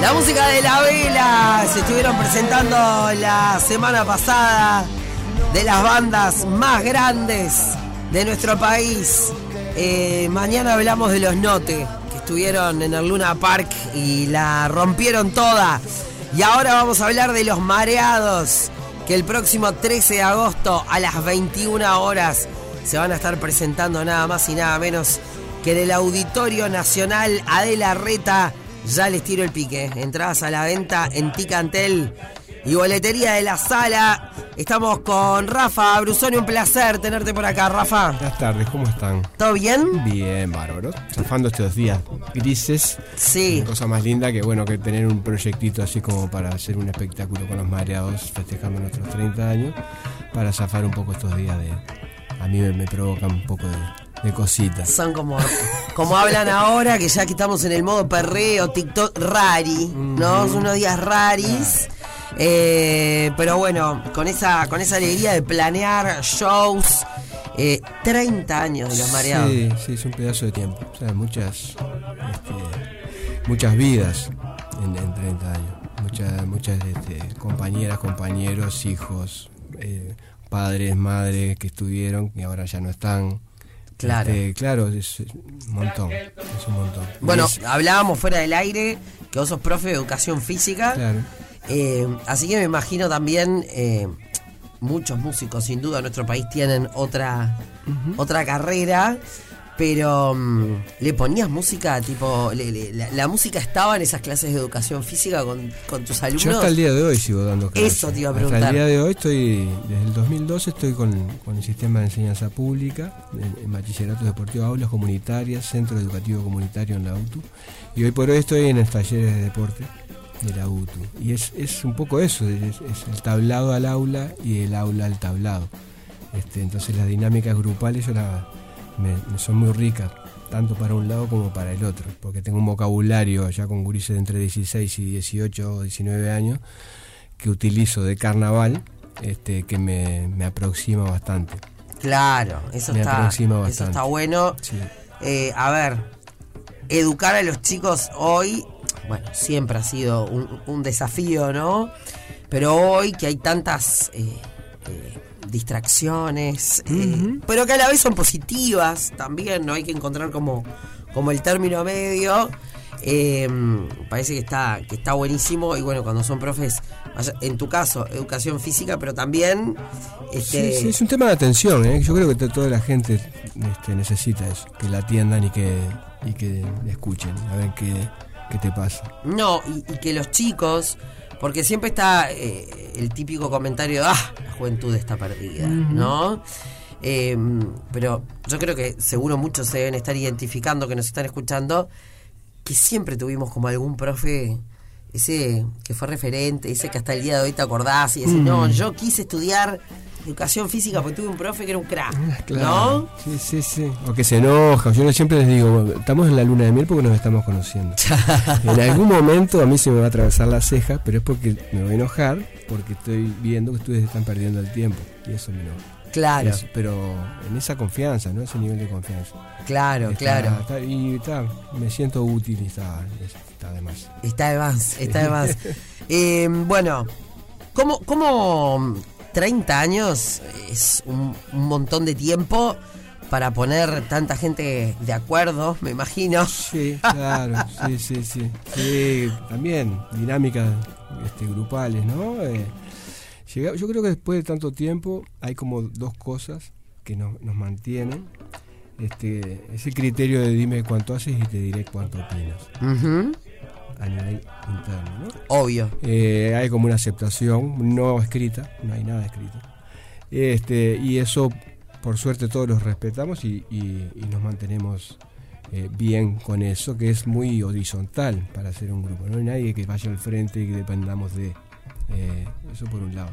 La música de la vela se estuvieron presentando la semana pasada de las bandas más grandes de nuestro país. Eh, mañana hablamos de los Note, que estuvieron en el Luna Park y la rompieron toda. Y ahora vamos a hablar de los mareados, que el próximo 13 de agosto a las 21 horas se van a estar presentando nada más y nada menos que en el Auditorio Nacional Adela Reta ya les tiro el pique. Entradas a la venta en Ticantel y boletería de la sala. Estamos con Rafa Brusoni, un placer tenerte por acá, Rafa. Buenas tardes, ¿cómo están? ¿Todo bien? Bien, bárbaro. Zafando estos días grises. Sí. Una cosa más linda que bueno que tener un proyectito así como para hacer un espectáculo con los mareados festejando nuestros 30 años. Para zafar un poco estos días de. A mí me, me provoca un poco de, de cositas. Son como, como hablan ahora, que ya que estamos en el modo perreo, TikTok, rari, ¿no? Son unos días raris. Eh, pero bueno, con esa, con esa alegría de planear shows. eh, 30 años de los mareados. Sí, sí, es un pedazo de tiempo. O sea, muchas, este, muchas vidas en, en 30 años. Muchas, muchas este, compañeras, compañeros, hijos, eh, padres, madres que estuvieron y ahora ya no están. Claro. Este, claro, es un montón. Es un montón. Bueno, es- hablábamos fuera del aire que vos sos profe de educación física. claro. Eh, así que me imagino también eh, muchos músicos, sin duda, en nuestro país tienen otra, otra carrera. Pero mm, le ponías música, tipo, le- le- la, la música estaba en esas clases de educación física con, con tus alumnos. Yo hasta el día de hoy sigo dando clases. Eso te iba a Hasta preguntar. el día de hoy estoy, desde el 2012 estoy con, con el sistema de enseñanza pública, en, en bachillerato deportivo, aulas comunitarias, centro educativo comunitario en la UTU. Y hoy por hoy estoy en los talleres de deporte de la UTU. Y es, es un poco eso, es, es el tablado al aula y el aula al tablado. Este, entonces las dinámicas grupales yo la- me, me son muy ricas, tanto para un lado como para el otro, porque tengo un vocabulario ya con gurises de entre 16 y 18 o 19 años que utilizo de carnaval este, que me, me aproxima bastante. Claro, eso Me está, aproxima eso está bueno. Sí. Eh, a ver, educar a los chicos hoy, bueno, siempre ha sido un, un desafío, ¿no? Pero hoy que hay tantas eh, eh, distracciones, eh, pero que a la vez son positivas también, ¿no? Hay que encontrar como, como el término medio. Eh, parece que está, que está buenísimo y bueno, cuando son profes, en tu caso, educación física, pero también... Este, Sí, sí, es un tema de atención, ¿eh? yo creo que to- toda la gente este, necesita eso, que la atiendan y que, y que escuchen, a ver qué, qué te pasa. No, y, y que los chicos, porque siempre está eh, el típico comentario de, ah, la juventud está perdida, ¿no? Eh, pero yo creo que seguro muchos se deben estar identificando, que nos están escuchando, que siempre tuvimos como algún profe, ese que fue referente, ese que hasta el día de hoy te acordás y decís, no, yo quise estudiar educación física porque tuve un profe que era un crack, ¿no? Sí, sí, sí. O que se enoja. Yo siempre les digo, bueno, estamos en la luna de miel porque nos estamos conociendo. en algún momento a mí se me va a atravesar la ceja, pero es porque me voy a enojar porque estoy viendo que ustedes están perdiendo el tiempo. Y eso me enoja. Claro, Eso, pero en esa confianza, ¿no? Ese nivel de confianza. claro, Está- claro. está- y está, me siento útil y está, está de más. Está de más, está de más. Eh, bueno, ¿cómo, ¿cómo 30 años es un, un montón de tiempo para poner tanta gente de acuerdo, me imagino? Sí, claro, sí, sí, sí. Sí, también dinámicas este, grupales, ¿no? Eh, llega- yo creo que después de tanto tiempo hay como dos cosas que nos, nos mantienen. Este, ese criterio de dime cuánto haces y te diré cuánto opinas a nivel interno, ¿no? Obvio. Eh, hay como una aceptación no escrita, no hay nada escrito. Este, y eso, por suerte, todos los respetamos y, y- y nos mantenemos eh, bien con eso, que es muy horizontal para hacer un grupo. No hay nadie que vaya al frente y que dependamos de eh, eso por un lado.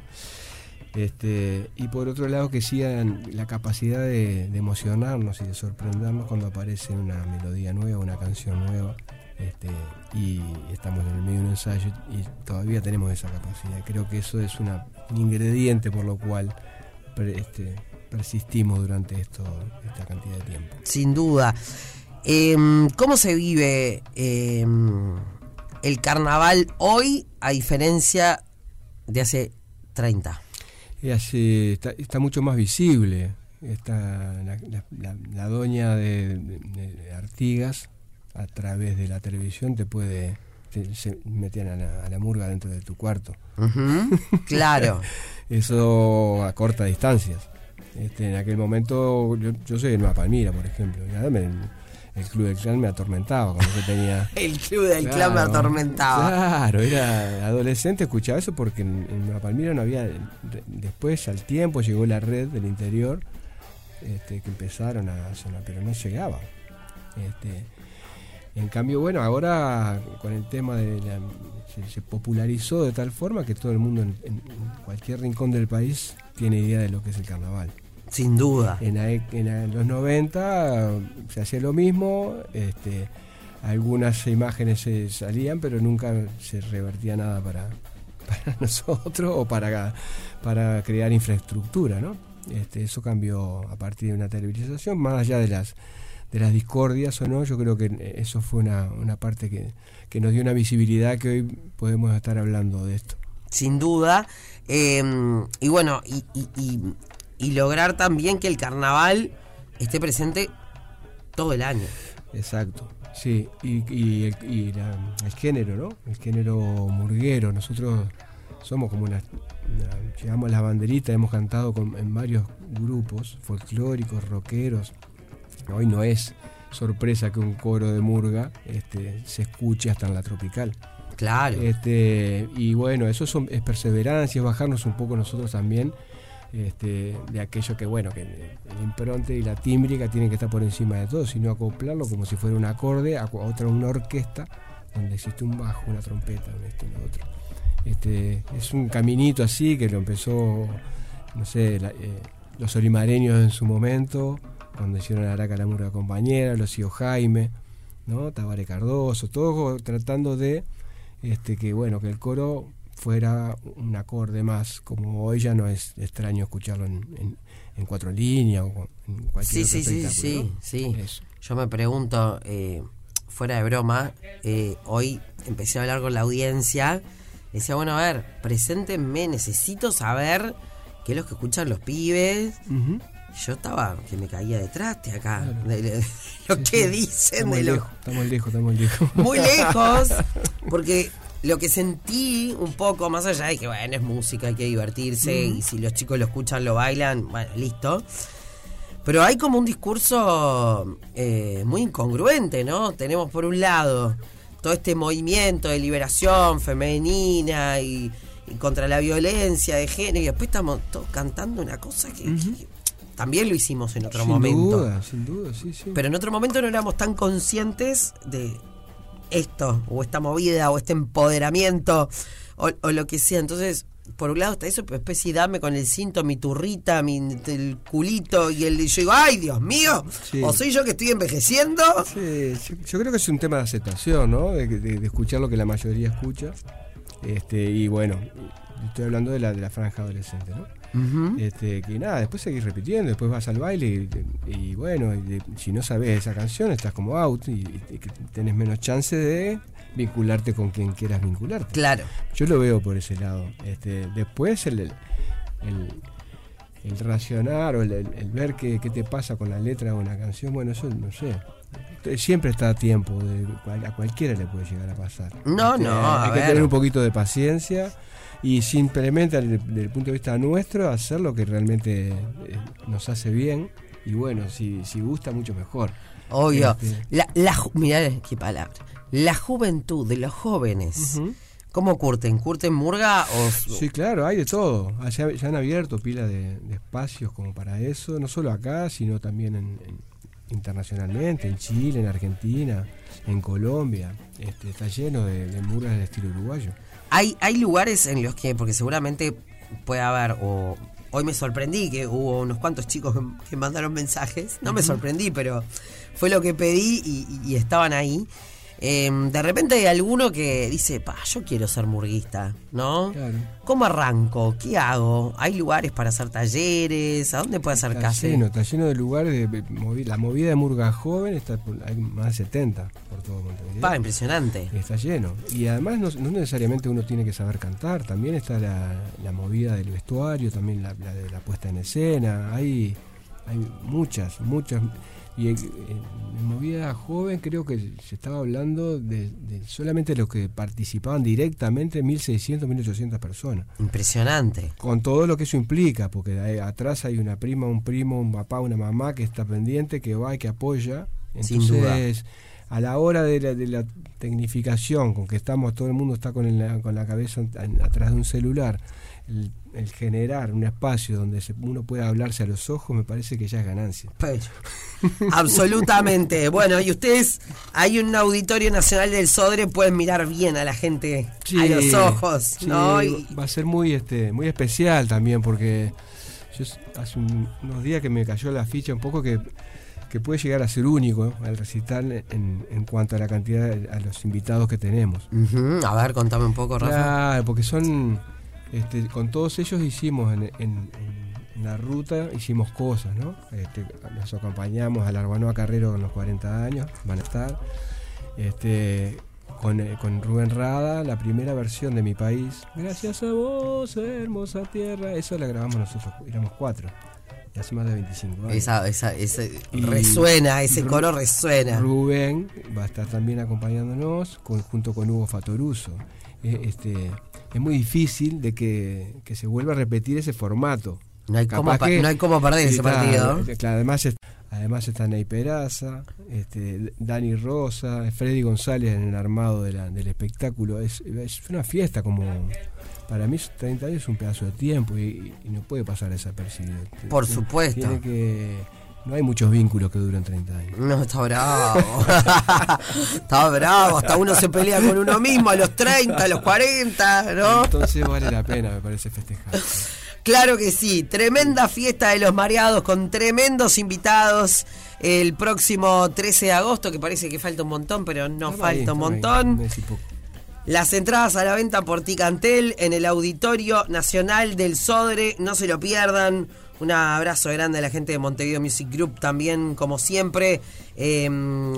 Este, y por otro lado que sigan la capacidad de, de emocionarnos y de sorprendernos cuando aparece una melodía nueva, una canción nueva, este, y estamos en el medio de un ensayo y todavía tenemos esa capacidad. Creo que eso es una, un ingrediente por lo cual pre- este, persistimos durante esto, esta cantidad de tiempo. Sin duda. Em, ¿Cómo se vive em, el carnaval hoy a diferencia de hace 30? hace, está, mucho más visible. Está la, doña de, Artigas, a través de la televisión, te puede. se meter a la, murga dentro de tu cuarto. claro. Eso a corta distancias. Este, en aquel momento, yo, soy de Nueva Palmira, por ejemplo. el Club del Clan me atormentaba cuando yo tenía. el Club del Clan me atormentaba. Claro, era adolescente, escuchaba eso porque en, Nueva Palmira no había. Después, al tiempo, llegó la red del interior este, que empezaron a sonar, pero no llegaba. Este, en cambio, bueno, ahora con el tema de la. Se, popularizó de tal forma que todo el mundo en cualquier rincón del país tiene idea de lo que es el carnaval. Sin duda. En, en, los 90 se hacía lo mismo, este, algunas imágenes se salían, pero nunca se revertía nada para, para nosotros o para, para crear infraestructura, ¿no? Este, eso cambió a partir de una televisación, más allá de las de las discordias o no, yo creo que eso fue una, una parte que, que nos dio una visibilidad que hoy podemos estar hablando de esto. Sin duda. Em, y bueno, y, y, lograr también que el carnaval esté presente todo el año. Exacto, sí, y, el, género, ¿no? El género murguero, nosotros somos como una, llevamos la banderita, hemos cantado con, en varios grupos folclóricos, rockeros, hoy no es sorpresa que un coro de murga este, se escuche hasta en la tropical. Claro. Este, y bueno, eso es perseverancia, es bajarnos un poco nosotros también este, de aquello que, bueno, que el impronte y la tímbrica tienen que estar por encima de todo, sino acoplarlo como si fuera un acorde a otra, una orquesta donde existe un bajo, una trompeta, un esto y otro. Este, es un caminito así que lo empezó, no sé, eh, los olimareños en su momento, cuando hicieron Araca la Murga Compañera, los hijos Jaime, ¿no? Tabare Cardoso, todos tratando de este, que bueno, que el coro fuera un acorde más, como hoy ya no es extraño escucharlo en, en, cuatro líneas o en cualquier sí, sí, sí, sí, sí. Yo me pregunto, eh, fuera de broma, eh, hoy empecé a hablar con la audiencia, decía, bueno, a ver, preséntenme, necesito saber qué es lo que escuchan los pibes. Yo estaba que me caía detrás de acá, de, lo que dicen. Estamos, de lejos, estamos lejos, estamos lejos. Muy lejos, porque lo que sentí un poco, más allá de que, bueno, es música, hay que divertirse, y si los chicos lo escuchan, lo bailan, bueno, listo. Pero hay como un discurso eh, muy incongruente, ¿no? Tenemos por un lado todo este movimiento de liberación femenina y, contra la violencia de género, y después estamos todos cantando una cosa que también lo hicimos en otro momento. Sin duda, sin duda, sí, sí. Pero en otro momento no éramos tan conscientes de esto, o esta movida, o este empoderamiento, o, lo que sea. Entonces, por un lado está eso, pero después dame con el cinto, mi turrita, mi, el culito, y el, yo digo, ay, Dios mío, o soy yo que estoy envejeciendo. Sí, yo, creo que es un tema de aceptación, ¿no? De, escuchar lo que la mayoría escucha. Este, y bueno, estoy hablando de la, de la franja adolescente, ¿no? este, que nada, después seguís repitiendo, después vas al baile y, bueno, si no sabes esa canción estás como out y, tenés menos chance de vincularte con quien quieras vincularte. Claro. Yo lo veo por ese lado. Este, después el, el, racionar o el, ver qué, te pasa con la letra de una canción, bueno, eso no sé. Siempre está a tiempo, de, a cualquiera le puede llegar a pasar. No, este, no. Hay que tener un poquito de paciencia y simplemente desde el punto de vista nuestro hacer lo que realmente eh, nos hace bien y bueno, si, si gusta mucho mejor. Obvio. Este, la, la, mirá qué palabra. La juventud de los jóvenes. ¿Cómo curten? ¿Curten murga o...? Sí, claro, hay de todo. Ya, han abierto pila de, espacios como para eso, no solo acá, sino también en, internacionalmente, en Chile, en Argentina, en Colombia. Este, está lleno de, de murgas del estilo uruguayo. Hay, hay lugares en los que, porque seguramente puede haber, o hoy me sorprendí que hubo unos cuantos chicos que, mandaron mensajes, no me sorprendí, pero fue lo que pedí y, estaban ahí. Em, de repente hay alguno que dice, pa, yo quiero ser murguista, ¿no? Claro. ¿Cómo arranco? ¿Qué hago? ¿Hay lugares para hacer talleres? ¿A dónde puede Está acercarse? lleno, está lleno de lugares. De, la movida de Murga Joven está por- hay más de 70 por todo Montevideo. Pa, impresionante. Está lleno. Y además no, no necesariamente uno tiene que saber cantar, también está la, la movida del vestuario, también la, la de la puesta en escena. Hay, hay muchas, muchas. Y en, en- movida joven creo que se estaba hablando de, de solamente los que participaban directamente, 1.600, 1.800 personas. Impresionante. Con todo lo que eso implica, porque atrás hay una prima, un primo, un papá, una mamá que está pendiente, que va y que apoya. Sin Entonces, a la hora de la, de la tecnificación, con que estamos, todo el mundo está con, el- con la cabeza atrás de un celular, el, el generar un espacio donde se- uno pueda hablarse a los ojos, me parece que ya es ganancia. Absolutamente. Bueno, y ustedes, hay un auditorio nacional del Sodre, pueden mirar bien a la gente a los ojos, sí, ¿no? Y- Va a ser muy este muy especial también porque yo hace un- unos días que me cayó la ficha un poco que, que puede llegar a ser único el recital en, en cuanto a la cantidad de- a los invitados que tenemos. A ver, contame un poco, Rafa. Claro, porque son este, con todos ellos hicimos en, en- en la ruta hicimos cosas, ¿no? Este, nos acompañamos al Arbanoa Carrero con los 40 años, van a estar. Este, con, eh, con Rubén Rada, la primera versión de Mi País. Gracias a vos, hermosa tierra. Eso la grabamos nosotros, éramos cuatro. Y hace más de 25 años. Esa, resuena, ese coro resuena. Rubén va a estar también acompañándonos con- junto con Hugo Fatoruso. Eh, este, es muy difícil de que, que se vuelva a repetir ese formato. No hay, cómo, que- no hay cómo perder ese partido. eh, claro, además, además está Ney Peraza, este, Dani Rosa, Freddy González en el armado de la- del espectáculo. Es, es una fiesta como... Para mí 30 años es un pedazo de tiempo y, y no puede pasar desapercibido. Por supuesto. Tiene que... No hay muchos vínculos que duren 30 años. No, está bravo. está bravo. Hasta uno se pelea con uno mismo a los 30, a los 40, ¿no? Entonces vale la pena, me parece, festejar. Claro que sí, tremenda fiesta de los mareados con tremendos invitados el próximo 13 de agosto, que parece que falta un montón, pero no falta un montón. Las entradas a la venta por Ticantel en el Auditorio Nacional del Sodre, no se lo pierdan. Un abrazo grande a la gente de Montevideo Music Group también, como siempre. Eh,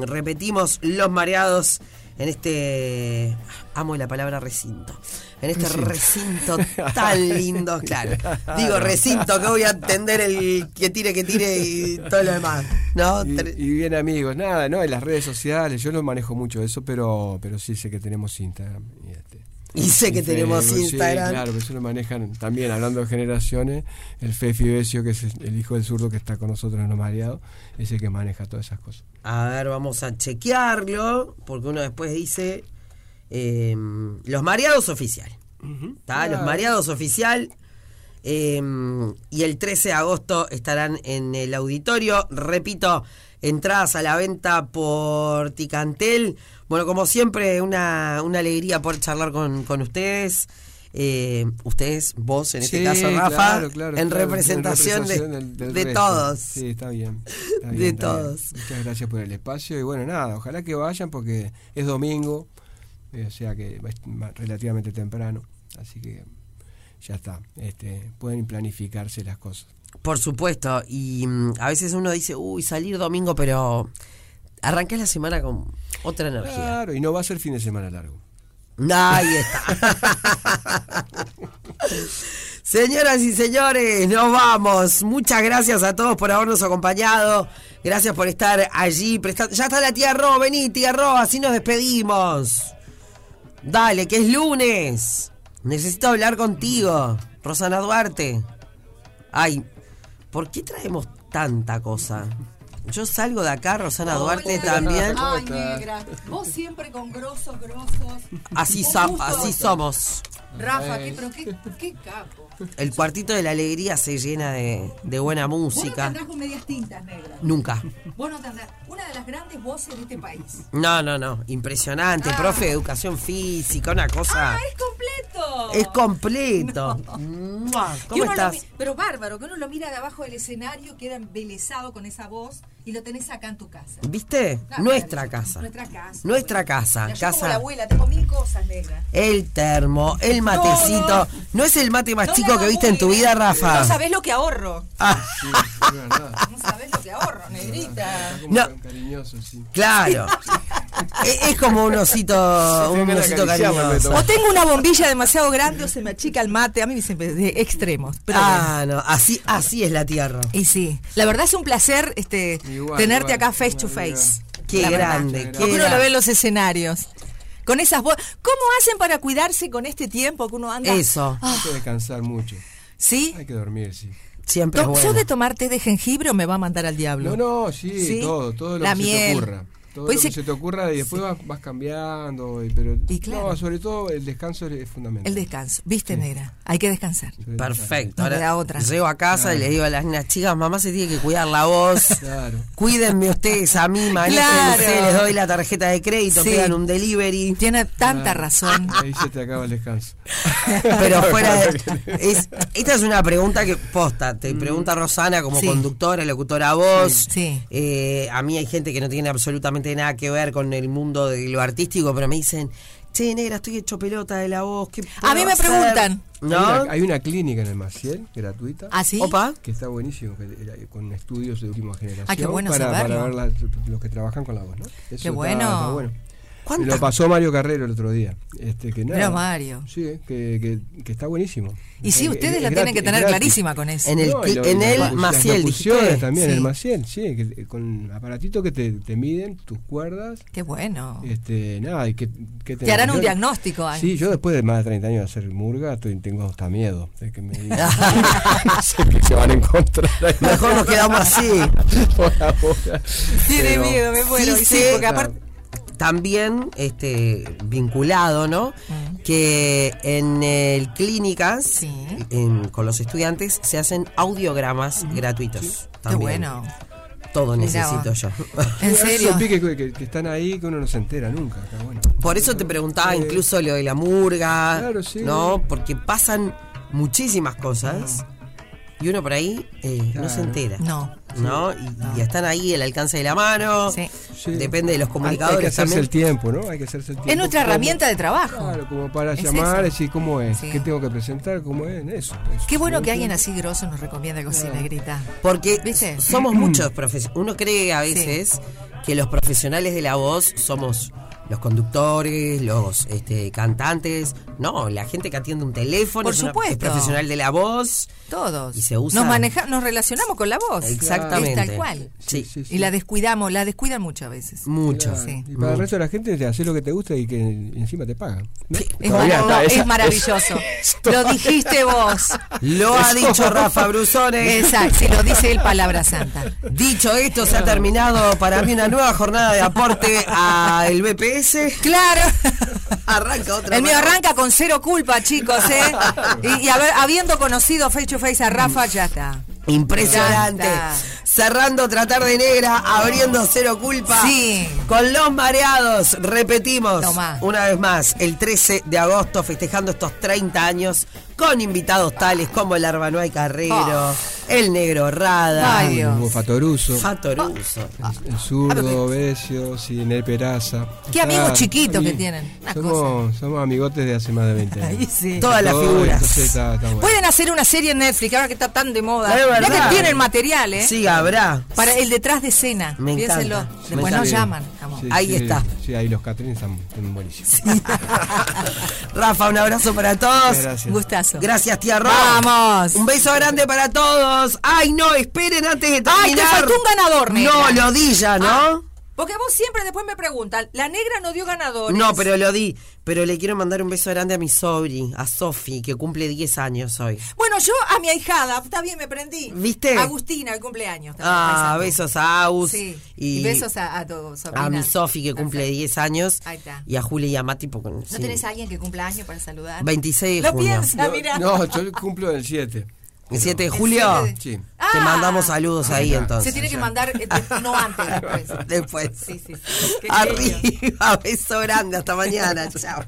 repetimos, los mareados en este. Amo la palabra recinto. En este recinto, tan lindo, claro. Digo recinto, que voy a entender el que tire, que tire y todo lo demás. ¿no? Y, y bien amigos, nada, no, en las redes sociales, yo no manejo mucho eso, pero, pero sí sé que tenemos Instagram. Y, sé que tenemos Facebook, sí, Instagram. claro, pero eso lo manejan también, hablando de generaciones, el Fefi Besio, que es el hijo del zurdo que está con nosotros en los mareados, es el que maneja todas esas cosas. A ver, vamos a chequearlo, porque uno después dice eh, los mareados oficial. ¿Está? Los Claro. mareados oficial. eh, y el 13 de agosto estarán en el auditorio. Repito, entradas a la venta por Ticantel. Bueno, como siempre, una, una alegría poder charlar con, con ustedes. Eh, ustedes, vos en este Sí, caso, Rafa, claro, claro, en claro, representación, de- del- del de, resto. todos. Sí, está bien. está De bien. todos. Muchas gracias por el espacio y bueno, nada, ojalá que vayan porque es domingo, eh, o sea que es relativamente temprano, así que ya está, este, pueden planificarse las cosas. Por supuesto, y mm, a veces uno dice, uy, salir domingo, pero arranqué la semana con otra energía. Claro, y no va a ser fin de semana largo. Ahí está. Señoras y señores, nos vamos. Muchas gracias a todos por habernos acompañado. Gracias por estar allí. Ya está la tía Ro, vení, tía Ro, así nos despedimos. Dale, que es lunes. Necesito hablar contigo, Rosana Duarte. Ay, ¿por qué traemos tanta cosa? Yo salgo de acá, Rosana Duarte Hola. también. Ay, negra. Vos siempre con grosos, grosos. Así, so- así somos. Rafa, qué, pero qué, qué capo. El cuartito de la alegría se llena de, de buena Vos no te música. andás con medias tintas negras. Nunca. Vos no te andás. Una de las grandes voces de este país. No, no, no. Impresionante. Ah. Profe de educación física, una cosa. ¡Ah, es completo! Es completo. ¿Cómo lo estás? pero bárbaro, que uno lo mira de abajo del escenario, queda embelesado con esa voz y lo tenés acá en tu casa. ¿Viste? No, Nuestra claro, casa. Nuestra casa. Nuestra casa. Mira, yo como Casa. la abuela, tengo mil cosas, negra. El termo, el matecito. No, ¿No, no. es el mate más No chico que viste en tu vida. Rafa? No sabés lo que ahorro. Ah, Sí, es verdad. No sabés lo que ahorro, negrita. Está como No. tan cariñoso, sí. claro. es, es como un osito, un osito cariñoso. O tengo una bombilla demasiado grande o se me achica el mate. A mí me dicen de extremos. Pero bueno. Ah, no, así, así es la tierra. Y sí, la verdad es un placer este Igual, tenerte igual, acá face to face. Qué grande, Porque uno lo ve en los escenarios. Con esas voces. ¿Cómo hacen para cuidarse con este tiempo que uno anda? Eso, Ah, Hay que descansar mucho. ¿Sí? Hay que dormir, sí. siempre es ¿Sos bueno. de tomar té de jengibre o me va a mandar al diablo? No, no, sí, ¿Sí? todo, todo lo La que miel. se te ocurra. Todo Pues lo que se- se te ocurra y después vas, vas cambiando. y- Pero Y claro. no, sobre todo el descanso es fundamental. El descanso. ¿Viste, Sí. negra? Hay que descansar. Perfecto. Ahora otra. llego a casa y le digo a las niñas, chicas, mamá se tiene que cuidar la voz. Claro. Cuídenme ustedes a mí, Claro. les doy la tarjeta de crédito, Sí. pegan un delivery. Tiene tanta Claro. razón. Ahí se te acaba el descanso. Pero fuera de, es- esta es una pregunta que posta, te pregunta Rosana como Sí. conductora, locutora voz. Sí. Eh, a mí hay gente que no tiene absolutamente nada que ver con el mundo de lo artístico, pero me dicen, che, negra, estoy hecho pelota de la voz. ¿qué A mí me hacer?" preguntan. Hay, ¿No? una, hay una clínica en el Maciel, gratuita. ¿Ah, sí? Opa. Que está buenísimo, que con estudios de última generación. Ah, qué bueno para, saberlo. para ver la- los que trabajan con la voz, ¿no? Eso está- bueno. está bueno. Me ¿Cuántas- lo pasó Mario Carrero el otro día. Este, que nada, Pero Mario. Sí, que, que, que está buenísimo. Y sí, Es- ustedes es la tienen que tener gratis. clarísima con eso. En el, No, lo- en el Maciel, las dijiste. también, Sí. el Maciel, sí, que, con aparatitos que te, te miden tus cuerdas. Qué bueno. Este, nada, y que, que Te harán un yo- diagnóstico. ay. Sí, yo después de más de 30 años de hacer murga, estoy, tengo hasta miedo de que me digan no sé qué se van a encontrar. ahí. Mejor nos quedamos así. Por ahora. Tiene Pero- miedo, me muero. Sí sí, porque aparte. También este vinculado, ¿no? Mm. Que en el clínicas, Sí. en- con los estudiantes, se hacen audiogramas gratuitos. Qué También. bueno. Todo necesito yo. ¿En serio? que, que- que están ahí que uno no se entera nunca. está bueno. Por eso te preguntaba Eh, incluso lo de la murga, Claro, sí. ¿no? Porque pasan muchísimas cosas y uno por ahí eh, no se entera. No. ¿No? Y, y están ahí al alcance de la mano. Sí. Depende de los comunicadores Hay que hacerse también. el tiempo, ¿no? Hay que hacerse el tiempo. Es nuestra herramienta de trabajo. Claro, como para Es llamar, eso. decir cómo es, Sí. qué tengo que presentar, cómo es, eso. eso. Qué bueno que alguien así grosso nos recomienda algo así, negrita. Porque ¿Viste? somos muchos profesionales. Uno cree a veces que los profesionales de la voz somos los conductores, los este, cantantes. No, la gente que atiende un teléfono Por es, una- supuesto. es profesional de la voz. Todos. Y se usa- Nos maneja, nos relacionamos con la voz. Exactamente. Es tal cual. Sí, Sí, sí. Y la descuidamos, la descuidan mucho a veces. mucho. Claro. Sí. Y para el resto de la gente, te haces lo que te gusta y que encima te pagan. ¿no? Es, maravilloso. Lo dijiste vos. Lo ha dicho Rafa Brusones. Exacto, si lo dice él, palabra santa. Dicho esto, se ha terminado para mí una nueva jornada de aporte al BPS. Claro. Arranca otra El mío arranca con cero culpa, chicos, ¿eh? Y, y haber- habiendo conocido face to face a Rafa, ya está. Impresionante. Cerrando Tratar de Negra, abriendo Cero Culpa. Sí. Con los mareados, repetimos Tomá. una vez más, el 13 de agosto, festejando estos 30 años, con invitados tales como el Arbanoy Carrero, Oh. El Negro Rada, Ay, Dios. Hugo Fatoruso, Fatoruso. el zurdo, Besio, sí, Nel Peraza. Qué amigos Ah, chiquitos que tienen. Una Somos, somos amigotes de hace más de 20 años. Ahí sí. Todas las Todo, figuras. entonces está- está bueno. Pueden hacer una serie en Netflix, ahora que está tan de moda. Es Ya que tienen material, ¿eh? Sí, habrá. Para el detrás de escena. Me encanta. Después Me nos encanta. llaman. Sí, Ahí sí, está. Sí, ahí los Catrines están, están buenísimos. Rafa, un abrazo para todos. Gracias. Gustazo. Gracias, tía Ro. Vamos. Un beso grande para todos. Ay, no, esperen antes de terminar. Ay, te faltó un ganador, negra. No, lo di ya, ¿no? Ah, Porque vos siempre después me preguntan, la negra no dio ganadores. No, pero lo di. Pero le quiero mandar un beso grande a mi sobri, a Sofi, que cumple 10 años hoy. Bueno, yo a mi ahijada, está bien, me prendí. ¿Viste? Agustina, el cumpleaños. también, Ah, besos a Aus. Sí. Y, Y, besos a, a sobrina. a mi Sofi, que cumple Perfecto. 10 años. Ahí está. Y a Julia y a Mati, porque. ¿No sí. tenés a alguien que cumpla años para saludar? 26 de Lo junio. piensa, mira. No, yo cumplo el 7. ¿El 7 de ¿El julio? Sí. Te Ah. mandamos saludos ahí ya. entonces. Se tiene que mandar, eh, no antes, después. Después. Sí, sí. Arriba, beso grande, hasta mañana, chao.